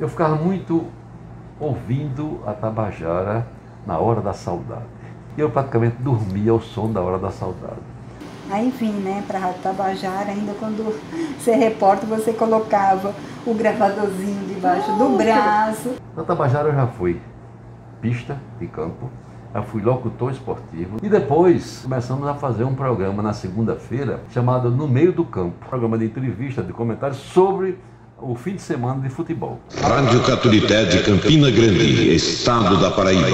eu ficava muito ouvindo a Tabajara na hora da saudade. E eu praticamente dormia ao som da hora da saudade. Aí vim, né, para a Tabajara, ainda quando você repórter, você colocava o gravadorzinho debaixo do braço. Na Tabajara eu já fui pista de campo, já fui locutor esportivo e depois começamos a fazer um programa na segunda-feira chamado No Meio do Campo, programa de entrevista, de comentários sobre o fim de semana de futebol. Rádio Caturité de Campina Grande, estado da Paraíba.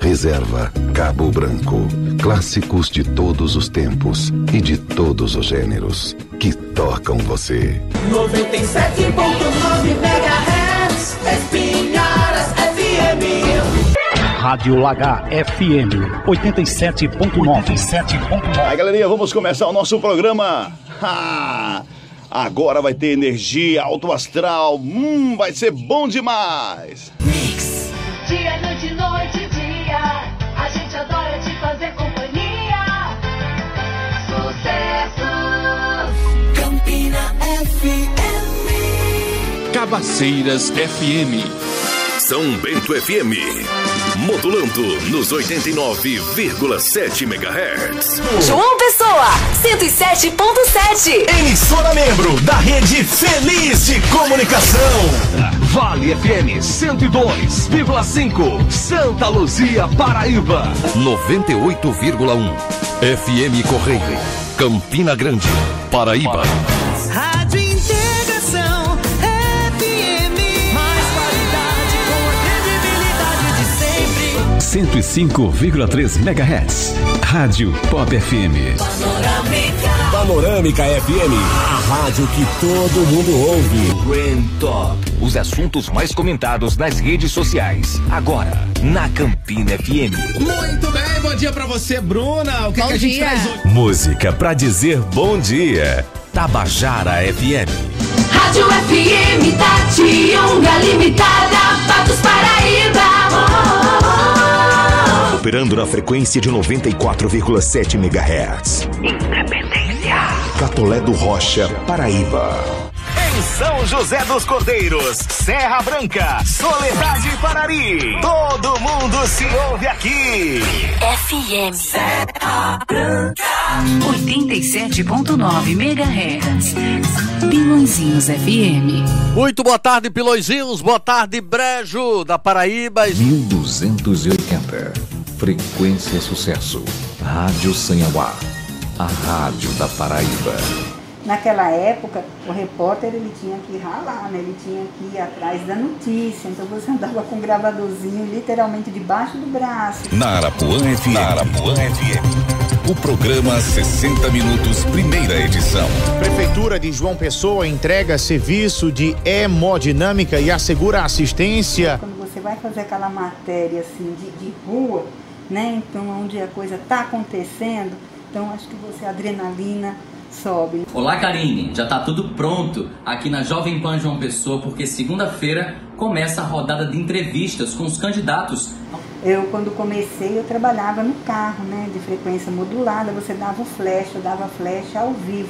Reserva Cabo Branco. Clássicos de todos os tempos e de todos os gêneros que tocam você. 97.9 MHz, Espinharas FM. Rádio Lagar FM 87.9. Aí, galerinha, vamos começar o nosso programa. Ha! Agora vai ter energia, alto astral. Hum, vai ser bom demais. Dia, noite, noite, Cabaceiras FM. São Bento FM. Modulando nos 89,7 MHz. João Pessoa, 107.7. Emissora membro da rede Feliz de Comunicação. Vale FM 102,5. Santa Luzia, Paraíba. 98,1. FM Correio. Campina Grande, Paraíba. Rádio 105,3 MHz. Rádio Pop FM. Panorâmica FM, a rádio que todo mundo ouve. Grand Top. Os assuntos mais comentados nas redes sociais. Agora, na Campina FM. Muito bem, bom dia pra você, Bruna. O que, Bom que a gente dia. traz hoje? Música pra dizer bom dia. Tabajara FM. Rádio FM Tatiunga Limitada, Patos Operando na frequência de 94,7 MHz. Independência. Catolé do Rocha, Paraíba. Em São José dos Cordeiros, Serra Branca, Soledade e Parari. Todo mundo se ouve aqui. FM. Serra Branca. 87.9 MHz. Pilõezinhos FM. Muito boa tarde, Pilõezinhos. Boa tarde, Brejo, da Paraíba. 1280. Frequência Sucesso. Rádio Sanhauá. A rádio da Paraíba. Naquela época, o repórter ele tinha que ralar, né? ele tinha que ir atrás da notícia. Então você andava com um gravadorzinho literalmente debaixo do braço. Na Arapuã FM. Na Arapuã FM. O programa 60 Minutos, primeira edição. Prefeitura de João Pessoa entrega serviço de hemodinâmica e assegura assistência. Quando você vai fazer aquela matéria assim de, de rua, né? Então onde a coisa está acontecendo, então acho que você a adrenalina sobe. Olá, Karine. Já tá tudo pronto aqui na Jovem Pan João Pessoa, porque segunda-feira começa a rodada de entrevistas com os candidatos. Eu, quando comecei, eu trabalhava no carro, né? De frequência modulada, você dava o flash, eu dava flash ao vivo.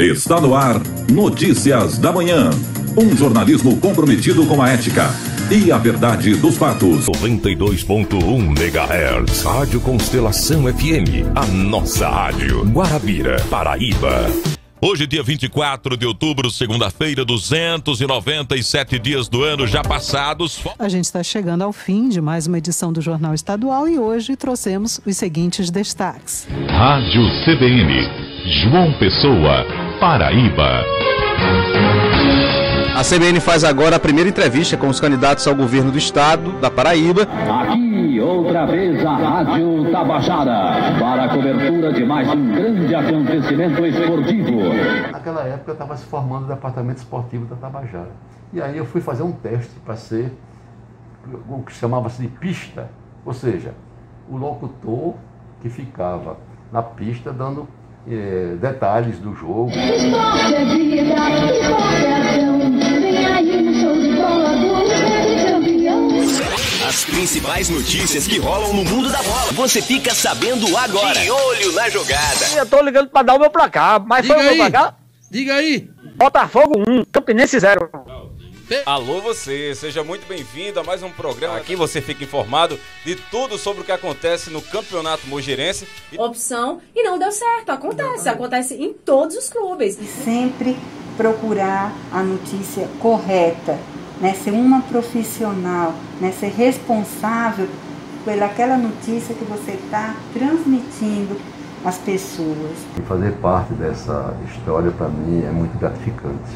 Está no ar Notícias da Manhã. Um jornalismo comprometido com a ética e a verdade dos fatos. 92.1 MHz. Rádio Constelação FM. A nossa rádio. Guarabira, Paraíba. Hoje, dia 24 de outubro, segunda-feira, 297 dias do ano já passados. A gente está chegando ao fim de mais uma edição do Jornal Estadual e hoje trouxemos os seguintes destaques. Rádio CBN. João Pessoa, Paraíba. A CBN faz agora a primeira entrevista com os candidatos ao governo do estado da Paraíba. Aqui, outra vez, a Rádio Tabajara, para a cobertura de mais um grande acontecimento esportivo. Naquela época eu estava se formando o departamento esportivo da Tabajara. E aí eu fui fazer um teste para ser o que chamava-se de pista, ou seja, o locutor que ficava na pista dando eh, detalhes do jogo. Esporte é vida, esporte é ação. Principais notícias que rolam no mundo da bola. Você fica sabendo agora. De olho na jogada. Eu tô ligando pra dar o meu placar, mas Diga foi o meu aí. placar? Diga aí. Botafogo 1, Campinense 0. Alô você, seja muito bem-vindo a mais um programa. Aqui você fica informado de tudo sobre o que acontece no Campeonato Mogirense. opção e não deu certo. Acontece, acontece em todos os clubes. E sempre procurar a notícia correta, né? ser uma profissional, né? ser responsável pelaquela notícia que você está transmitindo às pessoas. E fazer parte dessa história para mim é muito gratificante.